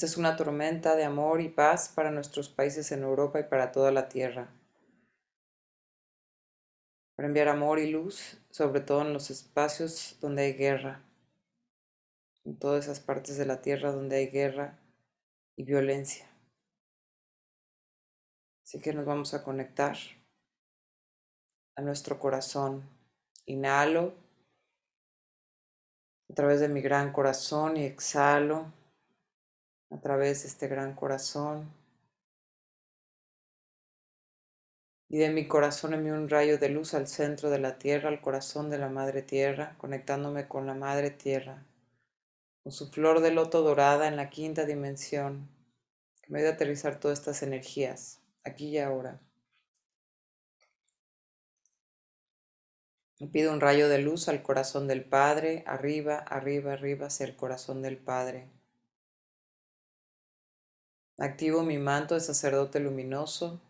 Esta es una tormenta de amor y paz para nuestros países en Europa y para toda la tierra. Para enviar amor y luz, sobre todo en los espacios donde hay guerra, en todas esas partes de la tierra donde hay guerra y violencia. Así que nos vamos a conectar a nuestro corazón. Inhalo a través de mi gran corazón y exhalo a través de este gran corazón. Y de mi corazón envío un rayo de luz al centro de la tierra, al corazón de la madre tierra, conectándome con la madre tierra, con su flor de loto dorada en la quinta dimensión, que me ayuda a aterrizar todas estas energías, aquí y ahora. Me pido un rayo de luz al corazón del Padre, arriba, arriba, arriba, hacia el corazón del Padre. Activo mi manto de sacerdote luminoso,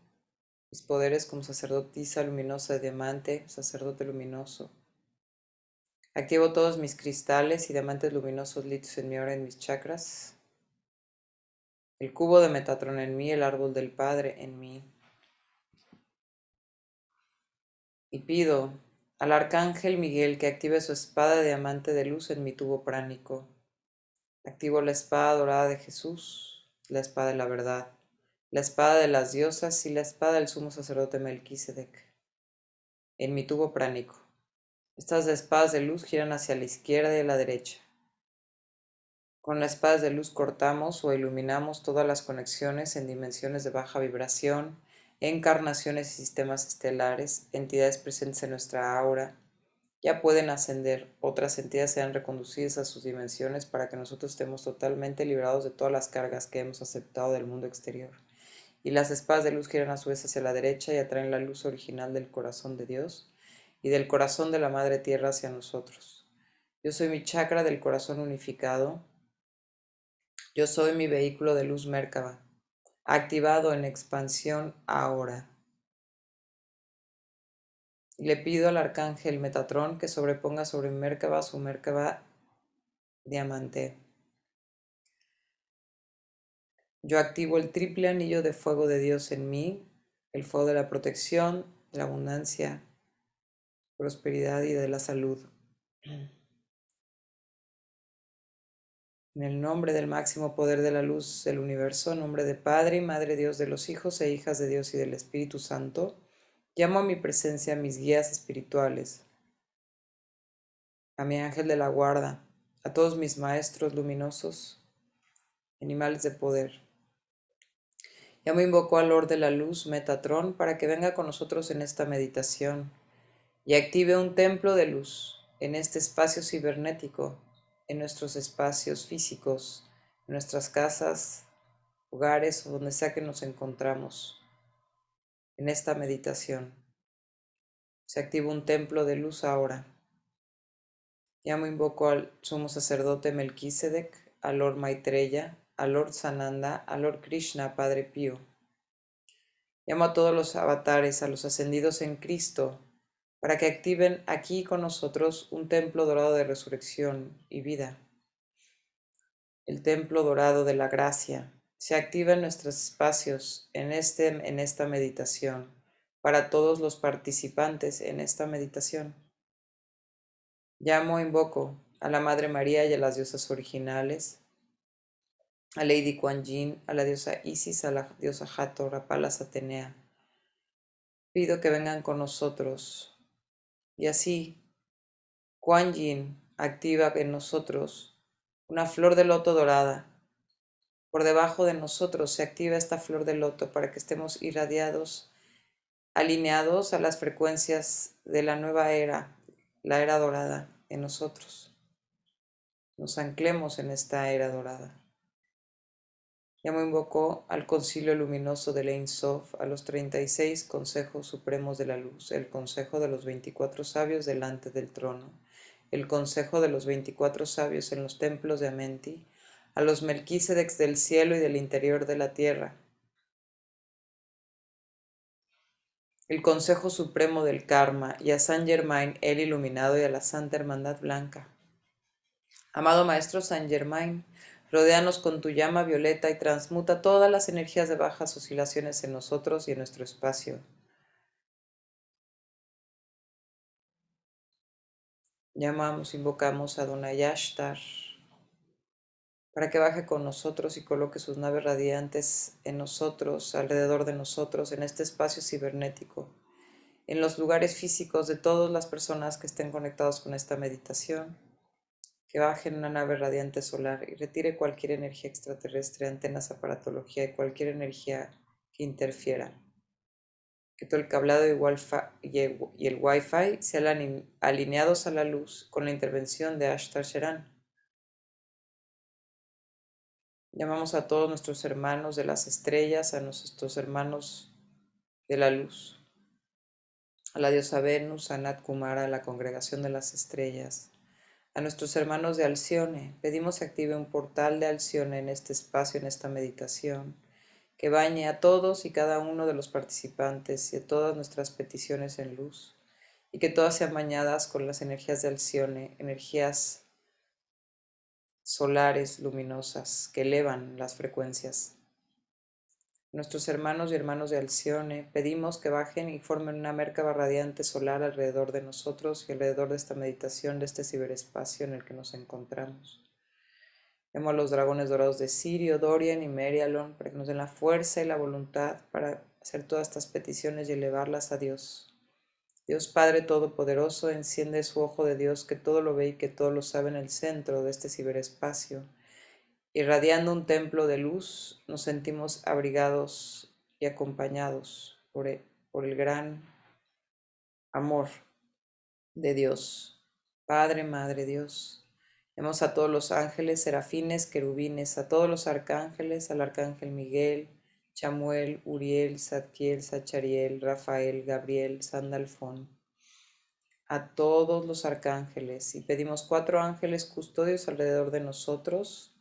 mis poderes como sacerdotisa luminosa de diamante, sacerdote luminoso. Activo todos mis cristales y diamantes luminosos litos en mi hora en mis chakras. El cubo de Metatron en mí, el árbol del Padre en mí. Y pido al arcángel Miguel que active su espada de diamante de luz en mi tubo pránico. Activo la espada dorada de Jesús la espada de la verdad, la espada de las diosas y la espada del sumo sacerdote Melquisedec. En mi tubo pránico. Estas espadas de luz giran hacia la izquierda y la derecha. Con las espadas de luz cortamos o iluminamos todas las conexiones en dimensiones de baja vibración, encarnaciones y sistemas estelares, entidades presentes en nuestra aura, ya pueden ascender, otras entidades sean reconducidas a sus dimensiones para que nosotros estemos totalmente liberados de todas las cargas que hemos aceptado del mundo exterior. Y las espadas de luz giran a su vez hacia la derecha y atraen la luz original del corazón de Dios y del corazón de la Madre Tierra hacia nosotros. Yo soy mi chakra del corazón unificado. Yo soy mi vehículo de luz Merkaba, activado en expansión ahora le pido al arcángel Metatrón que sobreponga sobre Merkaba su Merkaba diamante. Yo activo el triple anillo de fuego de Dios en mí, el fuego de la protección, de la abundancia, prosperidad y de la salud. En el nombre del máximo poder de la luz del universo, en nombre de Padre y Madre Dios de los hijos e hijas de Dios y del Espíritu Santo, Llamo a mi presencia a mis guías espirituales, a mi ángel de la guarda, a todos mis maestros luminosos, animales de poder. Llamo invoco al Lord de la Luz, Metatron, para que venga con nosotros en esta meditación y active un templo de luz en este espacio cibernético, en nuestros espacios físicos, en nuestras casas, hogares o donde sea que nos encontramos en esta meditación. Se activa un templo de luz ahora. Llamo invoco al sumo sacerdote Melquisedec, al Lord Maitreya, al Lord Sananda, al Lord Krishna, Padre Pío. Llamo a todos los avatares, a los ascendidos en Cristo, para que activen aquí con nosotros un templo dorado de resurrección y vida. El templo dorado de la gracia, se activa en nuestros espacios en, este, en esta meditación para todos los participantes en esta meditación. Llamo, invoco a la Madre María y a las diosas originales, a Lady Kuan Yin, a la diosa Isis, a la diosa Hathor, a Palas Atenea. Pido que vengan con nosotros. Y así, Kuan Yin activa en nosotros una flor de loto dorada por debajo de nosotros se activa esta flor de loto para que estemos irradiados, alineados a las frecuencias de la nueva era, la era dorada en nosotros. Nos anclemos en esta era dorada. Ya me invocó al concilio luminoso de Ein Sof, a los 36 consejos supremos de la luz, el consejo de los 24 sabios delante del trono, el consejo de los 24 sabios en los templos de Amenti, a los Melquisedecs del cielo y del interior de la tierra. El Consejo Supremo del Karma y a San Germain, el iluminado y a la Santa Hermandad Blanca. Amado Maestro San Germain, Rodéanos con tu llama violeta y transmuta todas las energías de bajas oscilaciones en nosotros y en nuestro espacio. Llamamos, invocamos a Donayashtar para que baje con nosotros y coloque sus naves radiantes en nosotros, alrededor de nosotros, en este espacio cibernético, en los lugares físicos de todas las personas que estén conectados con esta meditación que baje en una nave radiante solar y retire cualquier energía extraterrestre, antenas, aparatología y cualquier energía que interfiera. Que todo el cablado y el Wi-Fi sean alineados a la luz con la intervención de Ashtar Sheran. Llamamos a todos nuestros hermanos de las estrellas, a nuestros hermanos de la luz, a la diosa Venus, a Nat Kumara, a la congregación de las estrellas, a nuestros hermanos de Alcione, pedimos que active un portal de Alcione en este espacio, en esta meditación, que bañe a todos y cada uno de los participantes y a todas nuestras peticiones en luz, y que todas sean bañadas con las energías de Alcione, energías solares luminosas que elevan las frecuencias nuestros hermanos y hermanos de Alcione, pedimos que bajen y formen una mercaba radiante solar alrededor de nosotros y alrededor de esta meditación, de este ciberespacio en el que nos encontramos. Vemos a los dragones dorados de Sirio, Dorian y Merialon para que nos den la fuerza y la voluntad para hacer todas estas peticiones y elevarlas a Dios. Dios Padre Todopoderoso, enciende su ojo de Dios que todo lo ve y que todo lo sabe en el centro de este ciberespacio Irradiando un templo de luz, nos sentimos abrigados y acompañados por el, por el gran amor de Dios. Padre, Madre Dios. Vemos a todos los ángeles, serafines, querubines, a todos los arcángeles, al arcángel Miguel, Chamuel, Uriel, Zadkiel, Sachariel, Rafael, Gabriel, Sandalfón, a todos los arcángeles. Y pedimos cuatro ángeles custodios alrededor de nosotros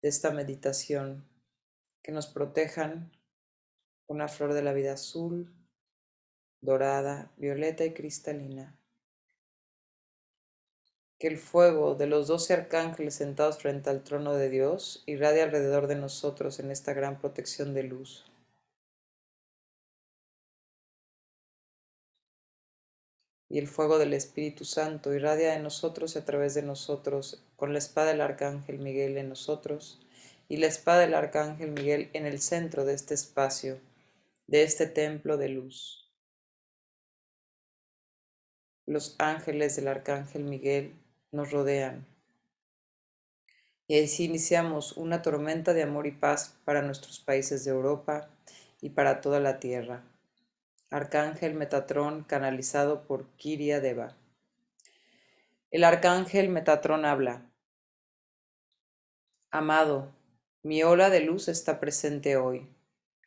de esta meditación, que nos protejan una flor de la vida azul, dorada, violeta y cristalina. Que el fuego de los doce arcángeles sentados frente al trono de Dios irradie alrededor de nosotros en esta gran protección de luz. y el fuego del Espíritu Santo irradia de nosotros y a través de nosotros, con la espada del Arcángel Miguel en nosotros y la espada del Arcángel Miguel en el centro de este espacio, de este templo de luz. Los ángeles del Arcángel Miguel nos rodean. Y así iniciamos una tormenta de amor y paz para nuestros países de Europa y para toda la tierra. Arcángel Metatrón canalizado por Kiria Deva. El arcángel Metatrón habla. Amado, mi ola de luz está presente hoy.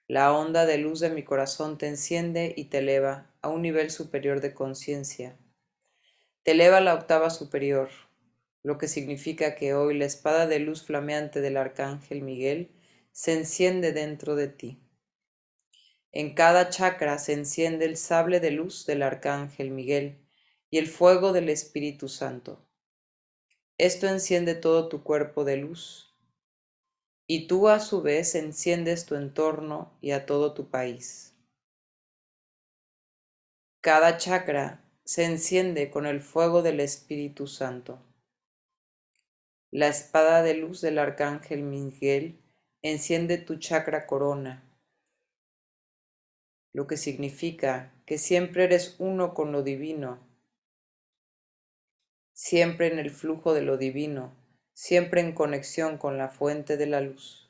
La onda de luz de mi corazón te enciende y te eleva a un nivel superior de conciencia. Te eleva la octava superior, lo que significa que hoy la espada de luz flameante del arcángel Miguel se enciende dentro de ti. En cada chakra se enciende el sable de luz del Arcángel Miguel y el fuego del Espíritu Santo. Esto enciende todo tu cuerpo de luz y tú a su vez enciendes tu entorno y a todo tu país. Cada chakra se enciende con el fuego del Espíritu Santo. La espada de luz del Arcángel Miguel enciende tu chakra corona lo que significa que siempre eres uno con lo divino, siempre en el flujo de lo divino, siempre en conexión con la fuente de la luz.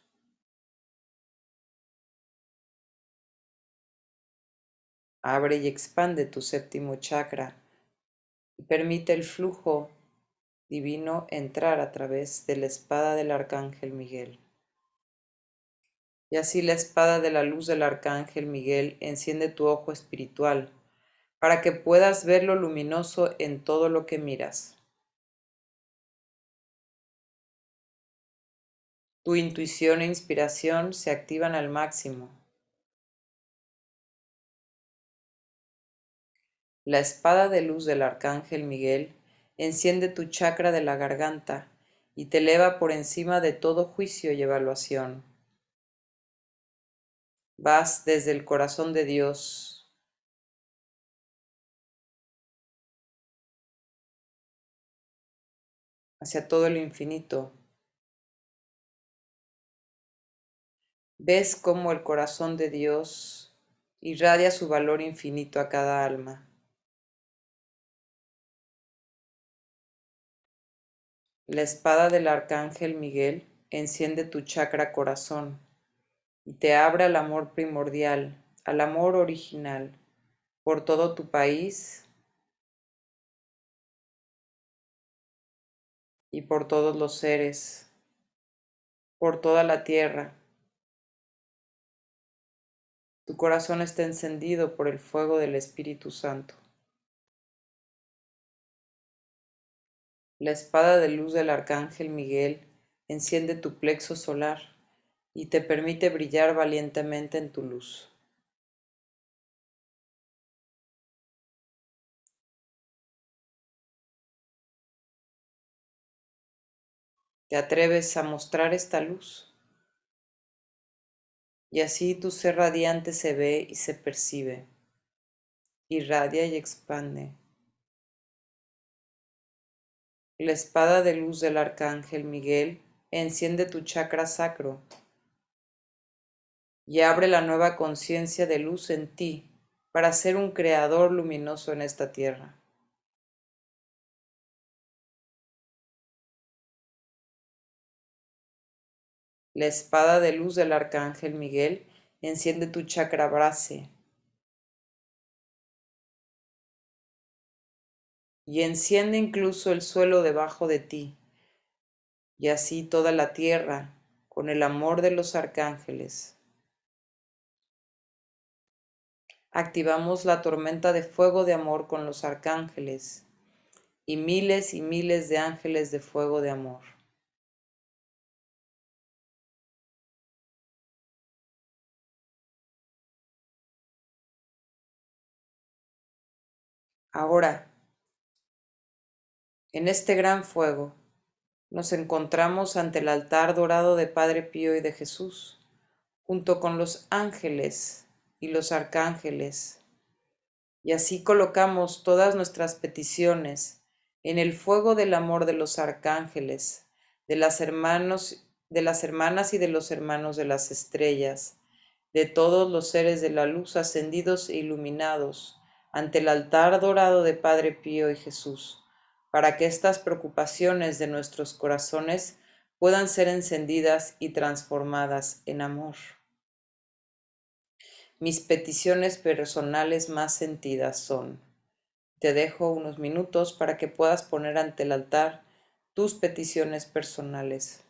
Abre y expande tu séptimo chakra y permite el flujo divino entrar a través de la espada del arcángel Miguel. Y así la espada de la luz del arcángel Miguel enciende tu ojo espiritual, para que puedas ver lo luminoso en todo lo que miras. Tu intuición e inspiración se activan al máximo. La espada de luz del arcángel Miguel enciende tu chakra de la garganta y te eleva por encima de todo juicio y evaluación. Vas desde el corazón de Dios hacia todo el infinito. Ves cómo el corazón de Dios irradia su valor infinito a cada alma. La espada del arcángel Miguel enciende tu chakra corazón y te abre al amor primordial, al amor original, por todo tu país y por todos los seres, por toda la tierra. Tu corazón está encendido por el fuego del Espíritu Santo. La espada de luz del arcángel Miguel enciende tu plexo solar y te permite brillar valientemente en tu luz. Te atreves a mostrar esta luz. Y así tu ser radiante se ve y se percibe, irradia y expande la espada de luz del arcángel Miguel enciende tu chakra sacro y abre la nueva conciencia de luz en ti para ser un creador luminoso en esta tierra. La espada de luz del arcángel Miguel enciende tu chakra brase y enciende incluso el suelo debajo de ti, y así toda la tierra con el amor de los arcángeles. Activamos la tormenta de fuego de amor con los arcángeles y miles y miles de ángeles de fuego de amor. Ahora, en este gran fuego nos encontramos ante el altar dorado de Padre Pío y de Jesús, junto con los ángeles y los arcángeles. Y así colocamos todas nuestras peticiones en el fuego del amor de los arcángeles, de las de las hermanas y de los hermanos de las estrellas, de todos los seres de la luz ascendidos e iluminados, ante el altar dorado de Padre Pío y Jesús para que estas preocupaciones de nuestros corazones puedan ser encendidas y transformadas en amor. Mis peticiones personales más sentidas son, te dejo unos minutos para que puedas poner ante el altar tus peticiones personales.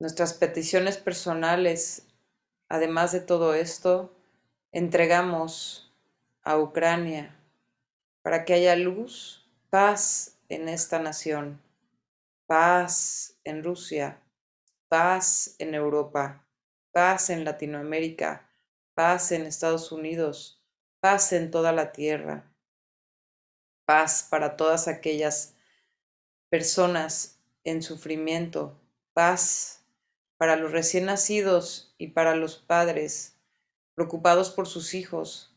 Nuestras peticiones personales, además de todo esto, entregamos a Ucrania para que haya luz, paz en esta nación, paz en Rusia, paz en Europa, paz en Latinoamérica, paz en Estados Unidos, paz en toda la tierra, paz para todas aquellas personas en sufrimiento, paz para los recién nacidos y para los padres preocupados por sus hijos,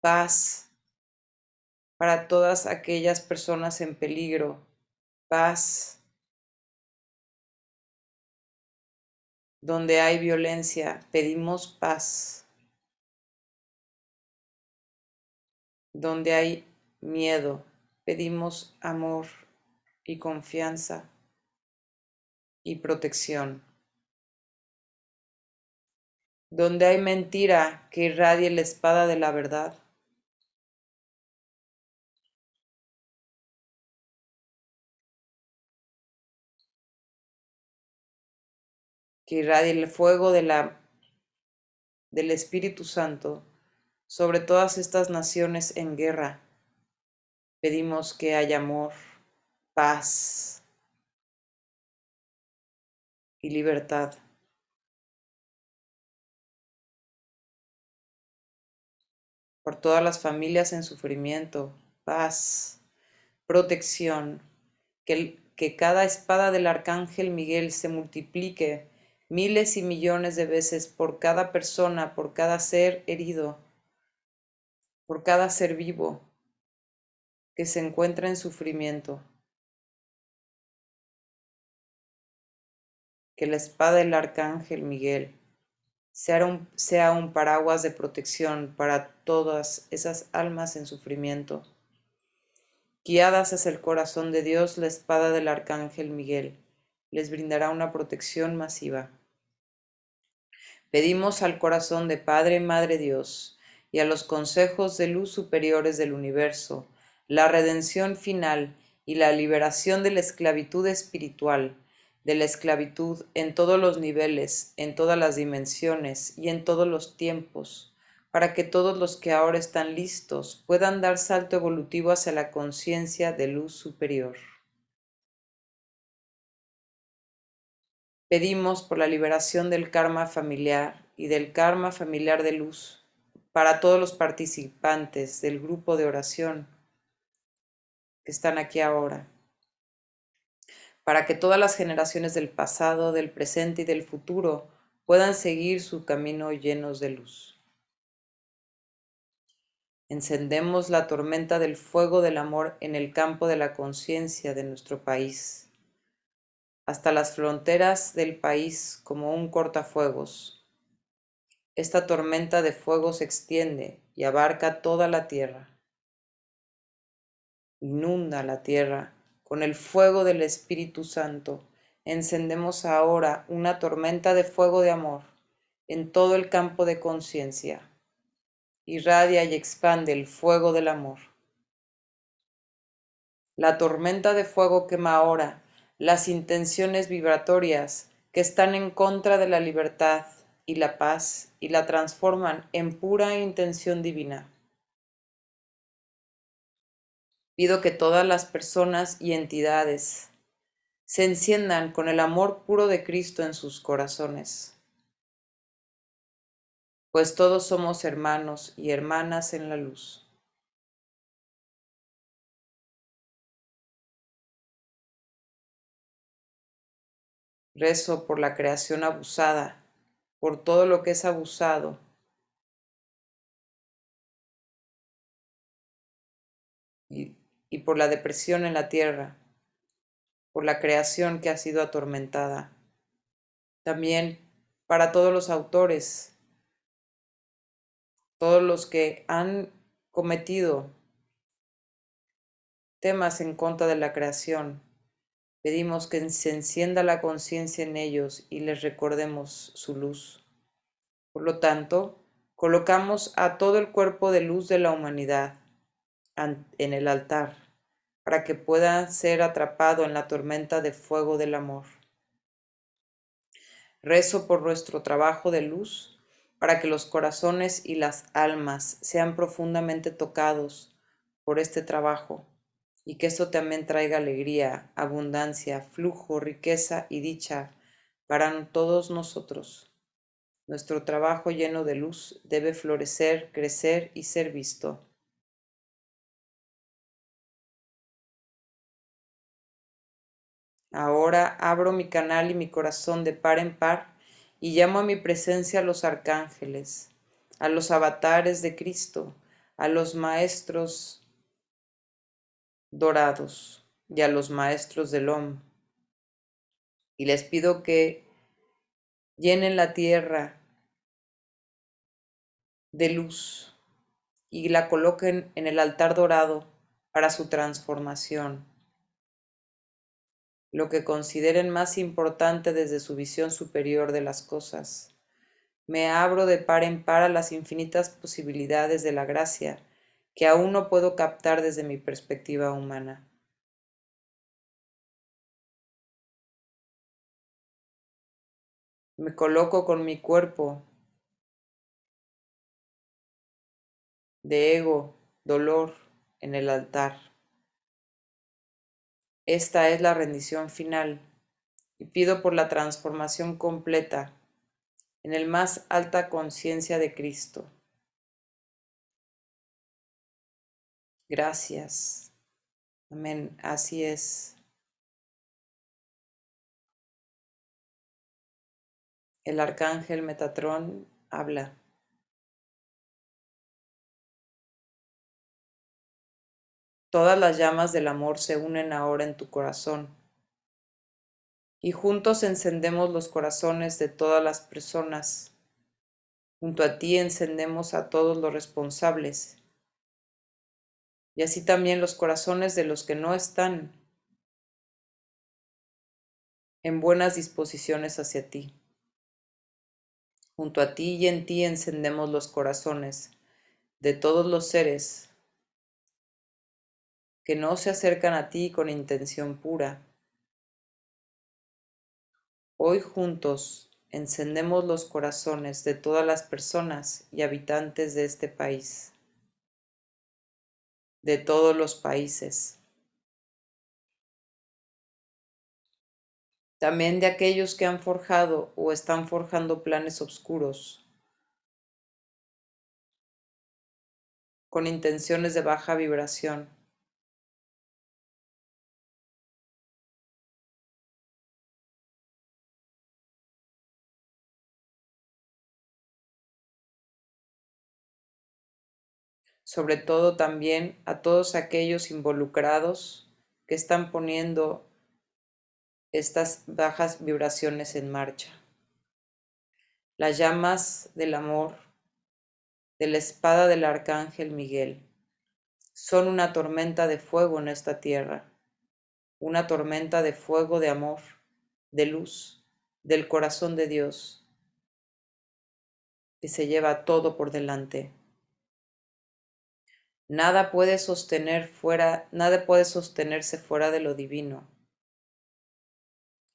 paz para todas aquellas personas en peligro, paz donde hay violencia, pedimos paz. Donde hay miedo, pedimos amor y confianza y protección. Donde hay mentira, que irradie la espada de la verdad. Que irradie el fuego de la, del Espíritu Santo sobre todas estas naciones en guerra. Pedimos que haya amor, paz y libertad. Por todas las familias en sufrimiento, paz, protección, que, que cada espada del arcángel Miguel se multiplique miles y millones de veces por cada persona, por cada ser herido por cada ser vivo que se encuentra en sufrimiento. Que la espada del arcángel Miguel sea un, sea un paraguas de protección para todas esas almas en sufrimiento. Guiadas hacia el corazón de Dios, la espada del arcángel Miguel les brindará una protección masiva. Pedimos al corazón de Padre Madre Dios y a los consejos de luz superiores del universo, la redención final y la liberación de la esclavitud espiritual, de la esclavitud en todos los niveles, en todas las dimensiones y en todos los tiempos, para que todos los que ahora están listos puedan dar salto evolutivo hacia la conciencia de luz superior. Pedimos por la liberación del karma familiar y del karma familiar de luz para todos los participantes del grupo de oración que están aquí ahora, para que todas las generaciones del pasado, del presente y del futuro puedan seguir su camino llenos de luz. Encendemos la tormenta del fuego del amor en el campo de la conciencia de nuestro país, hasta las fronteras del país como un cortafuegos esta tormenta de fuego se extiende y abarca toda la tierra. Inunda la tierra con el fuego del Espíritu Santo. Encendemos ahora una tormenta de fuego de amor en todo el campo de conciencia. Irradia y expande el fuego del amor. La tormenta de fuego quema ahora las intenciones vibratorias que están en contra de la libertad, y la paz y la transforman en pura intención divina. Pido que todas las personas y entidades se enciendan con el amor puro de Cristo en sus corazones, pues todos somos hermanos y hermanas en la luz. Rezo por la creación abusada por todo lo que es abusado. Y, por la depresión en la tierra, por la creación que ha sido atormentada. También para todos los autores, todos los que han cometido temas en contra de la creación, Pedimos que se encienda la conciencia en ellos y les recordemos su luz. Por lo tanto, colocamos a todo el cuerpo de luz de la humanidad en el altar para que pueda ser atrapado en la tormenta de fuego del amor. Rezo por nuestro trabajo de luz para que los corazones y las almas sean profundamente tocados por este trabajo y que esto también traiga alegría, abundancia, flujo, riqueza y dicha para todos nosotros. Nuestro trabajo lleno de luz debe florecer, crecer y ser visto. Ahora abro mi canal y mi corazón de par en par y llamo a mi presencia a los arcángeles, a los avatares de Cristo, a los maestros dorados y a los maestros del OM. Y les pido que llenen la tierra de luz, y la coloquen en el altar dorado para su transformación. Lo que consideren más importante desde su visión superior de las cosas. Me abro de par en par a las infinitas posibilidades de la gracia que aún no puedo captar desde mi perspectiva humana. Me coloco con mi cuerpo de ego, dolor en el altar. Esta es la rendición final y pido por la transformación completa en el más alta conciencia de Cristo. Gracias. Amén. Así es. El arcángel Metatrón habla. Todas las llamas del amor se unen ahora en tu corazón. Y juntos encendemos los corazones de todas las personas. Junto a ti encendemos a todos los responsables. Y así también los corazones de los que no están en buenas disposiciones hacia ti. Junto a ti y en ti encendemos los corazones de todos los seres que no se acercan a ti con intención pura. Hoy juntos encendemos los corazones de todas las personas y habitantes de este país, de todos los países, también de aquellos que han forjado o están forjando planes oscuros. Con intenciones de baja vibración sobre todo también a todos aquellos involucrados que están poniendo estas bajas vibraciones en marcha. Las llamas del amor de la espada del arcángel Miguel son una tormenta de fuego en esta tierra, una tormenta de fuego de amor, de luz, del corazón de Dios, que se lleva todo por delante. Nada puede sostener fuera, nada puede sostenerse fuera de lo divino.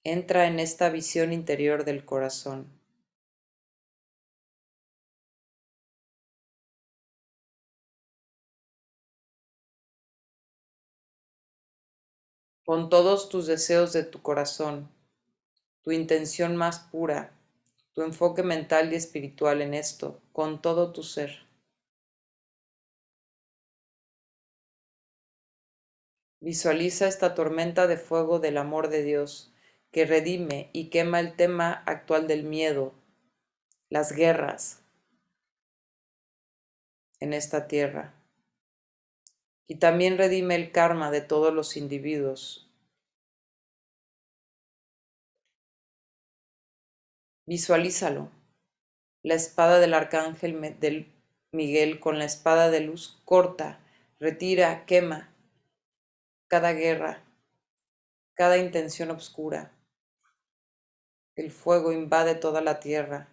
Entra en esta visión interior del corazón. Pon todos tus deseos de tu corazón, tu intención más pura, tu enfoque mental y espiritual en esto, con todo tu ser. Visualiza esta tormenta de fuego del amor de Dios que redime y quema el tema actual del miedo, las guerras en esta tierra. Y también redime el karma de todos los individuos. Visualízalo. La espada del arcángel del Miguel con la espada de luz corta, retira, quema cada guerra, cada intención oscura. El fuego invade toda la tierra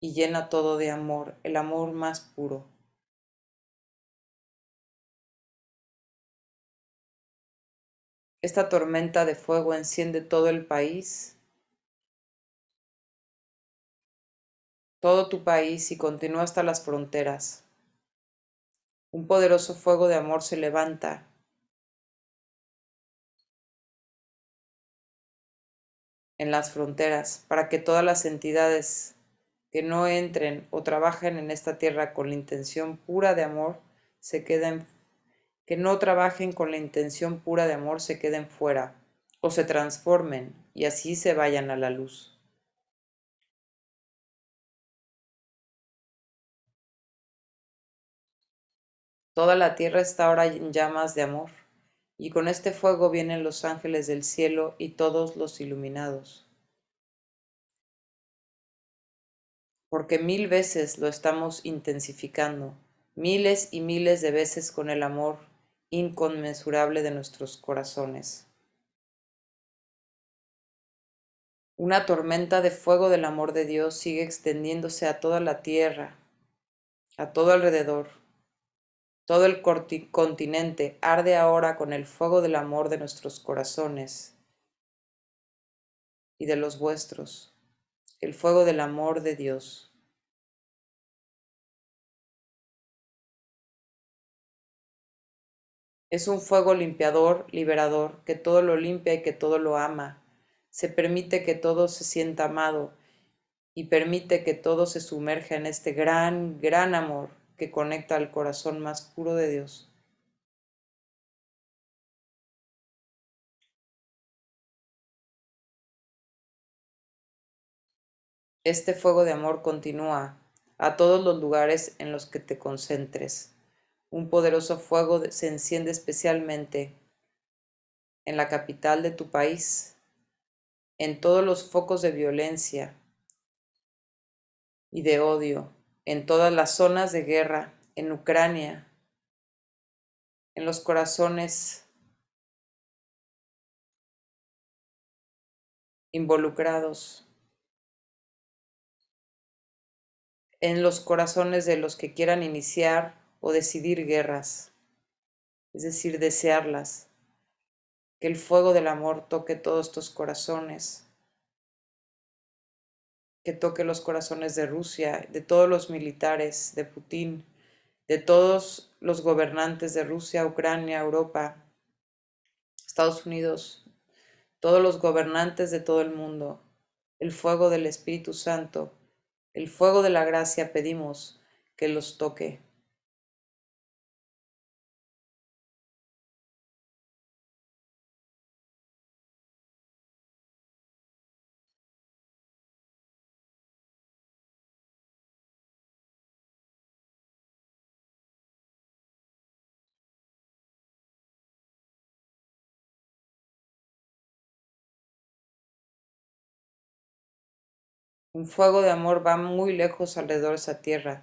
y llena todo de amor, el amor más puro. Esta tormenta de fuego enciende todo el país, todo tu país y continúa hasta las fronteras. Un poderoso fuego de amor se levanta en las fronteras para que todas las entidades que no entren o trabajen en esta tierra con la intención pura de amor se queden que no trabajen con la intención pura de amor se queden fuera o se transformen y así se vayan a la luz. Toda la tierra está ahora en llamas de amor y con este fuego vienen los ángeles del cielo y todos los iluminados. Porque mil veces lo estamos intensificando, miles y miles de veces con el amor inconmensurable de nuestros corazones. Una tormenta de fuego del amor de Dios sigue extendiéndose a toda la tierra, a todo alrededor. Todo el continente arde ahora con el fuego del amor de nuestros corazones y de los vuestros, el fuego del amor de Dios. Es un fuego limpiador, liberador, que todo lo limpia y que todo lo ama. Se permite que todo se sienta amado y permite que todo se sumerja en este gran, gran amor que conecta al corazón más puro de Dios. Este fuego de amor continúa a todos los lugares en los que te concentres un poderoso fuego se enciende especialmente en la capital de tu país, en todos los focos de violencia y de odio, en todas las zonas de guerra, en Ucrania, en los corazones involucrados, en los corazones de los que quieran iniciar o decidir guerras, es decir, desearlas. Que el fuego del amor toque todos tus corazones, que toque los corazones de Rusia, de todos los militares, de Putin, de todos los gobernantes de Rusia, Ucrania, Europa, Estados Unidos, todos los gobernantes de todo el mundo, el fuego del Espíritu Santo, el fuego de la gracia pedimos que los toque. Un fuego de amor va muy lejos alrededor de esa tierra,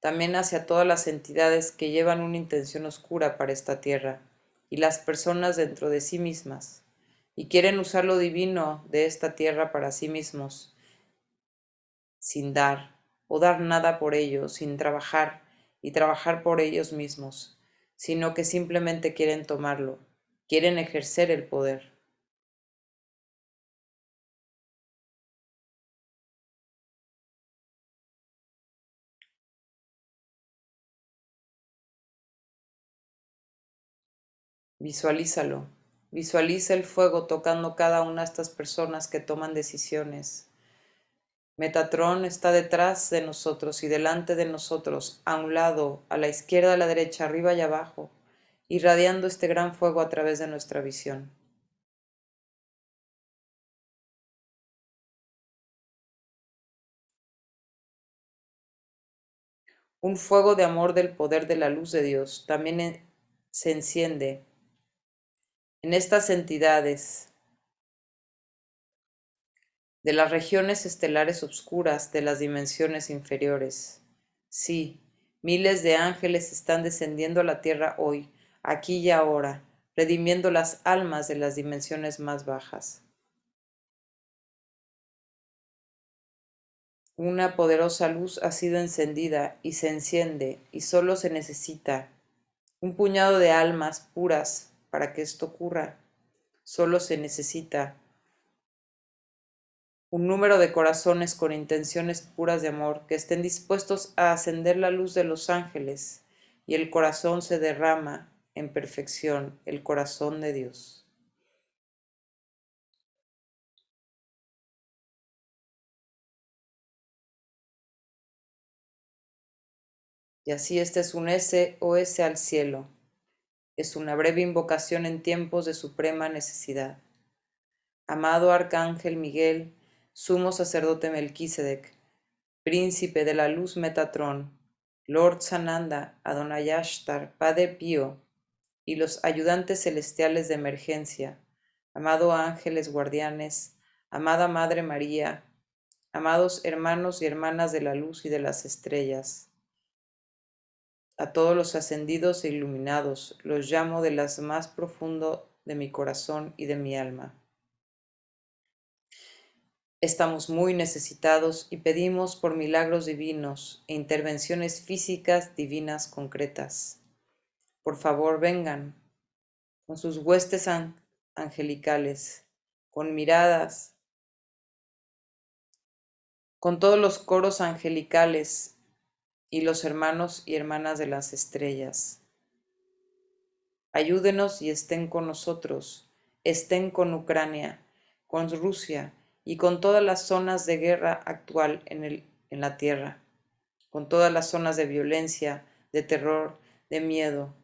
también hacia todas las entidades que llevan una intención oscura para esta tierra y las personas dentro de sí mismas, y quieren usar lo divino de esta tierra para sí mismos, sin dar o dar nada por ello, sin trabajar y trabajar por ellos mismos, sino que simplemente quieren tomarlo, quieren ejercer el poder. Visualízalo. Visualiza el fuego tocando cada una de estas personas que toman decisiones. Metatron está detrás de nosotros y delante de nosotros, a un lado, a la izquierda, a la derecha, arriba y abajo, irradiando este gran fuego a través de nuestra visión. Un fuego de amor del poder de la luz de Dios también se enciende en estas entidades de las regiones estelares obscuras de las dimensiones inferiores. Sí, miles de ángeles están descendiendo a la tierra hoy, aquí y ahora, redimiendo las almas de las dimensiones más bajas. Una poderosa luz ha sido encendida y se enciende y solo se necesita un puñado de almas puras para que esto ocurra. Solo se necesita un número de corazones con intenciones puras de amor que estén dispuestos a ascender la luz de los ángeles y el corazón se derrama en perfección, el corazón de Dios. Y así este es un SOS al cielo es una breve invocación en tiempos de suprema necesidad. Amado Arcángel Miguel, sumo sacerdote Melquisedec, príncipe de la luz Metatrón, Lord Sananda, Adonayashtar, Padre Pío, y los ayudantes celestiales de emergencia, amado ángeles guardianes, amada Madre María, amados hermanos y hermanas de la luz y de las estrellas, A todos los ascendidos e iluminados los llamo de las más profundo de mi corazón y de mi alma. Estamos muy necesitados y pedimos por milagros divinos e intervenciones físicas divinas concretas. Por favor, vengan con sus huestes angelicales, con miradas, con todos los coros angelicales y los hermanos y hermanas de las estrellas. Ayúdenos y estén con nosotros, estén con Ucrania, con Rusia y con todas las zonas de guerra actual en, el, en la tierra, con todas las zonas de violencia, de terror, de miedo.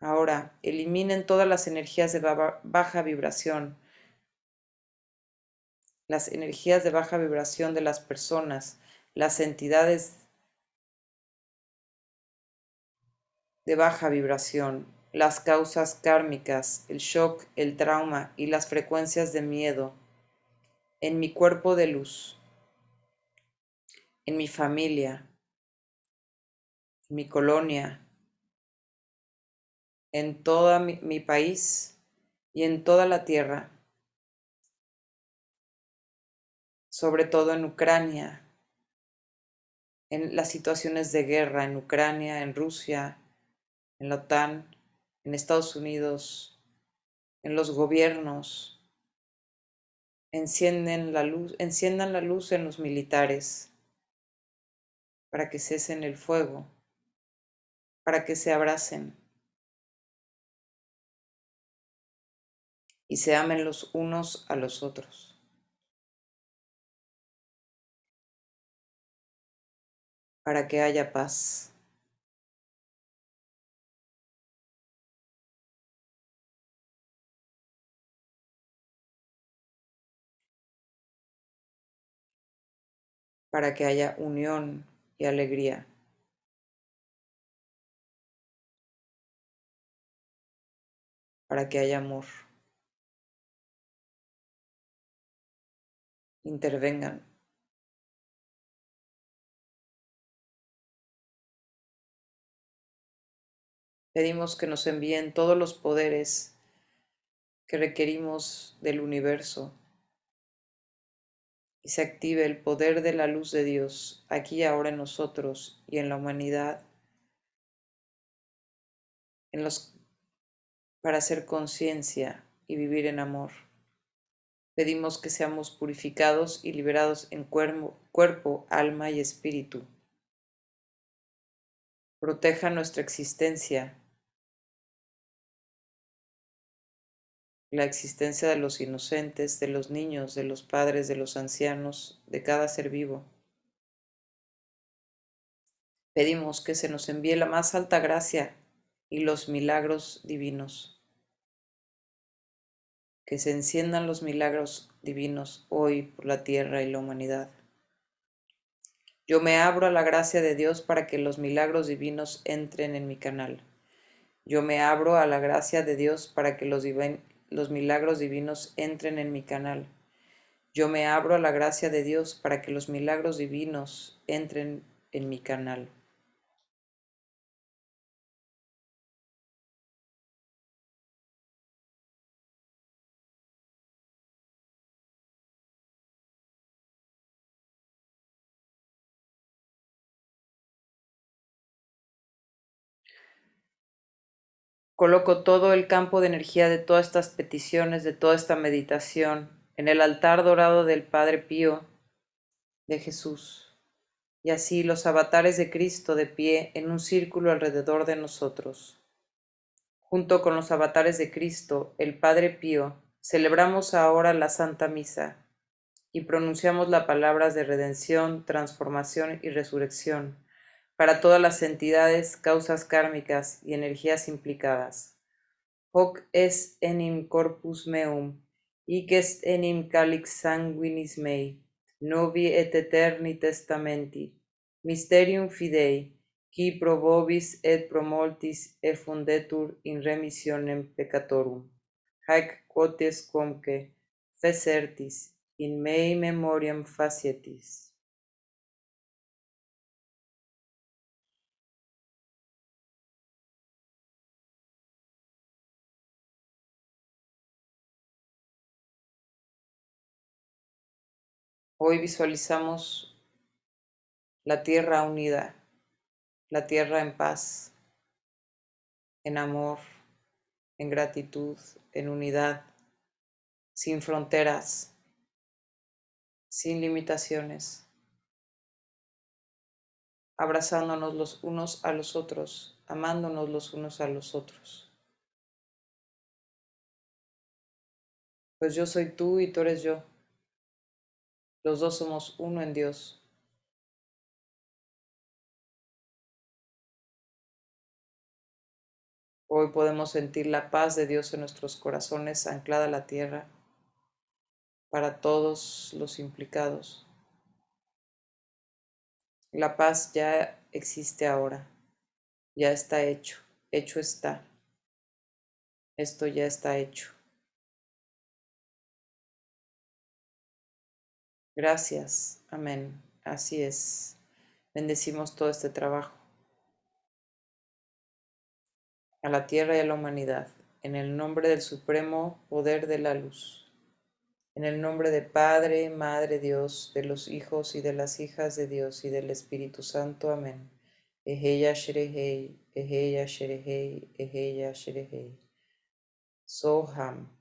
Ahora, eliminen todas las energías de baja vibración, las energías de baja vibración de las personas, las entidades de baja vibración, las causas kármicas, el shock, el trauma y las frecuencias de miedo en mi cuerpo de luz, en mi familia, en mi colonia, en todo mi, mi país y en toda la tierra, sobre todo en Ucrania, en las situaciones de guerra en Ucrania, en Rusia, en la OTAN, en Estados Unidos, en los gobiernos. Encienden la luz, enciendan la luz en los militares para que cesen el fuego, para que se abracen y se amen los unos a los otros. Para que haya paz. para que haya unión y alegría. Para que haya amor. Intervengan. Pedimos que nos envíen todos los poderes que requerimos del universo y se active el poder de la luz de Dios aquí ahora en nosotros y en la humanidad en los, para hacer conciencia y vivir en amor. Pedimos que seamos purificados y liberados en cuerpo, alma y espíritu. Proteja nuestra existencia la existencia de los inocentes, de los niños, de los padres, de los ancianos, de cada ser vivo. Pedimos que se nos envíe la más alta gracia y los milagros divinos. Que se enciendan los milagros divinos hoy por la tierra y la humanidad. Yo me abro a la gracia de Dios para que los milagros divinos entren en mi canal. Yo me abro a la gracia de Dios para que los, los milagros divinos entren en mi canal. Yo me abro a la gracia de Dios para que los milagros divinos entren en mi canal. Coloco todo el campo de energía de todas estas peticiones, de toda esta meditación, en el altar dorado del Padre Pío de Jesús. Y así los avatares de Cristo de pie en un círculo alrededor de nosotros. Junto con los avatares de Cristo, el Padre Pío, celebramos ahora la Santa Misa y pronunciamos las palabras de redención, transformación y resurrección para todas las entidades, causas kármicas y energías implicadas. Hoc es enim corpus meum, hic est enim calix sanguinis mei, novi et eterni testamenti, mysterium fidei, qui pro vobis et pro moltis effundetur in remissionem peccatorum. Haec quoties quomque fesertis in mei memoriam facietis. Hoy visualizamos la tierra unida, la tierra en paz, en amor, en gratitud, en unidad, sin fronteras, sin limitaciones, abrazándonos los unos a los otros, amándonos los unos a los otros. Pues yo soy tú y tú eres yo. Los dos somos uno en Dios. Hoy podemos sentir la paz de Dios en nuestros corazones anclada a la tierra para todos los implicados. La paz ya existe ahora, ya está hecho, hecho está. Esto ya está hecho. Gracias. Amén. Así es. Bendecimos todo este trabajo. A la tierra y a la humanidad, en el nombre del supremo poder de la luz. En el nombre de Padre, Madre Dios, de los hijos y de las hijas de Dios y del Espíritu Santo. Amén. Eheya Sherehei, Eheya Sherehei, Eheya Sherehei. Soham.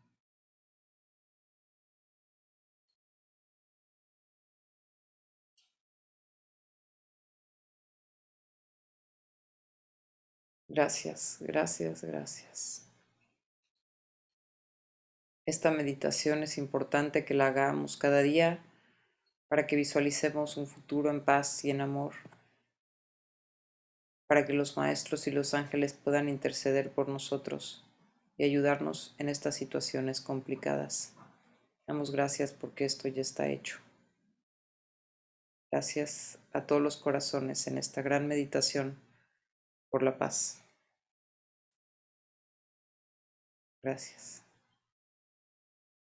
Gracias, gracias, gracias. Esta meditación es importante que la hagamos cada día para que visualicemos un futuro en paz y en amor, para que los maestros y los ángeles puedan interceder por nosotros y ayudarnos en estas situaciones complicadas. Damos gracias porque esto ya está hecho. Gracias a todos los corazones en esta gran meditación por la paz. Gracias.